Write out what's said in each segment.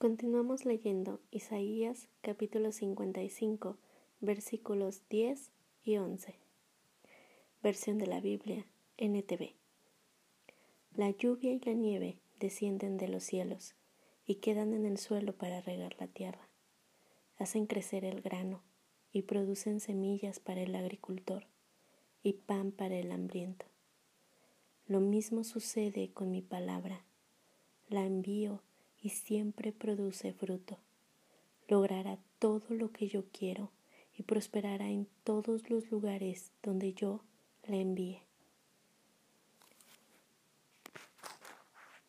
Continuamos leyendo Isaías capítulo 55 versículos 10 y 11. Versión de la Biblia NTV. La lluvia y la nieve descienden de los cielos y quedan en el suelo para regar la tierra. Hacen crecer el grano y producen semillas para el agricultor y pan para el hambriento. Lo mismo sucede con mi palabra. La envío y siempre produce fruto. Logrará todo lo que yo quiero y prosperará en todos los lugares donde yo la envíe.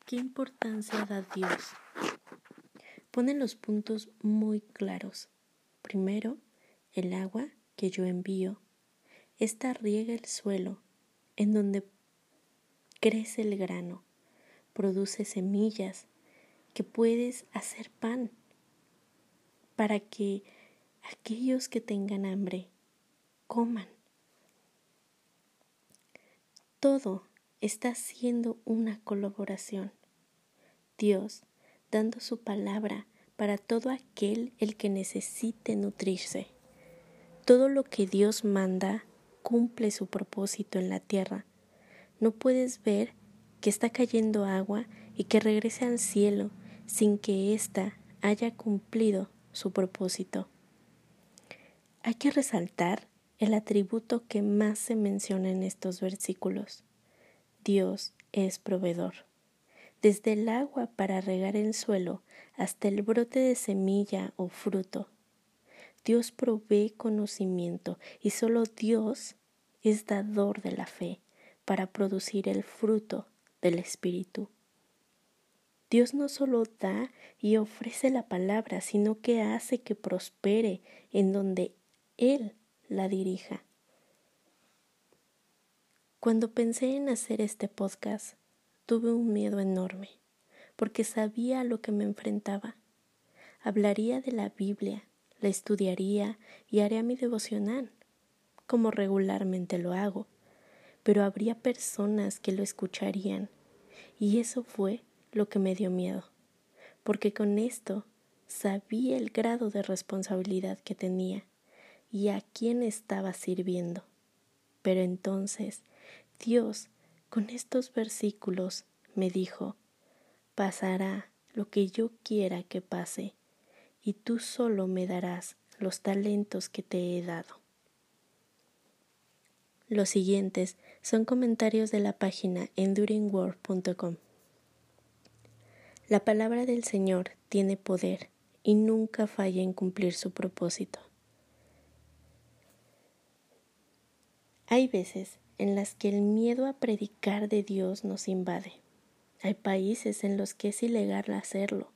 ¿Qué importancia da Dios? Pone los puntos muy claros. Primero, el agua que yo envío. Esta riega el suelo en donde crece el grano, produce semillas que puedes hacer pan para que aquellos que tengan hambre coman. Todo está siendo una colaboración. Dios dando su palabra para todo aquel el que necesite nutrirse. Todo lo que Dios manda cumple su propósito en la tierra. No puedes ver que está cayendo agua y que regrese al cielo sin que ésta haya cumplido su propósito. Hay que resaltar el atributo que más se menciona en estos versículos. Dios es proveedor. Desde el agua para regar el suelo hasta el brote de semilla o fruto. Dios provee conocimiento y solo Dios es dador de la fe para producir el fruto del Espíritu. Dios no solo da y ofrece la palabra, sino que hace que prospere en donde Él la dirija. Cuando pensé en hacer este podcast, tuve un miedo enorme, porque sabía a lo que me enfrentaba. Hablaría de la Biblia, la estudiaría y haría mi devocional, como regularmente lo hago, pero habría personas que lo escucharían, y eso fue lo que me dio miedo, porque con esto sabía el grado de responsabilidad que tenía y a quién estaba sirviendo. Pero entonces Dios, con estos versículos, me dijo, pasará lo que yo quiera que pase, y tú solo me darás los talentos que te he dado. Los siguientes son comentarios de la página enduringworld.com. La palabra del Señor tiene poder y nunca falla en cumplir su propósito. Hay veces en las que el miedo a predicar de Dios nos invade. Hay países en los que es ilegal hacerlo.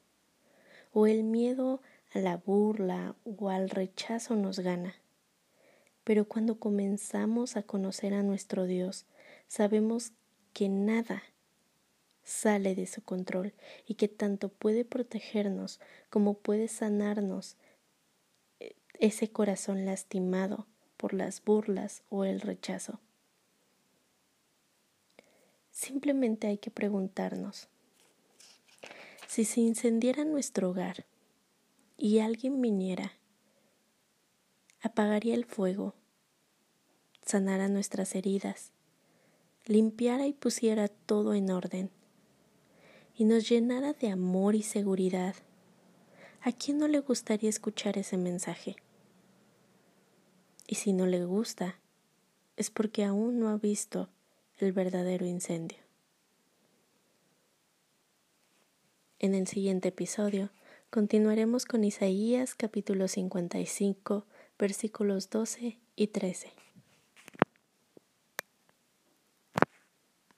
O el miedo a la burla o al rechazo nos gana. Pero cuando comenzamos a conocer a nuestro Dios, sabemos que nada sale de su control y que tanto puede protegernos como puede sanarnos eh, ese corazón lastimado por las burlas o el rechazo. Simplemente hay que preguntarnos, si se incendiara nuestro hogar y alguien viniera, apagaría el fuego, sanara nuestras heridas, limpiara y pusiera todo en orden y nos llenara de amor y seguridad, ¿a quién no le gustaría escuchar ese mensaje? Y si no le gusta, es porque aún no ha visto el verdadero incendio. En el siguiente episodio continuaremos con Isaías capítulo 55 versículos 12 y 13.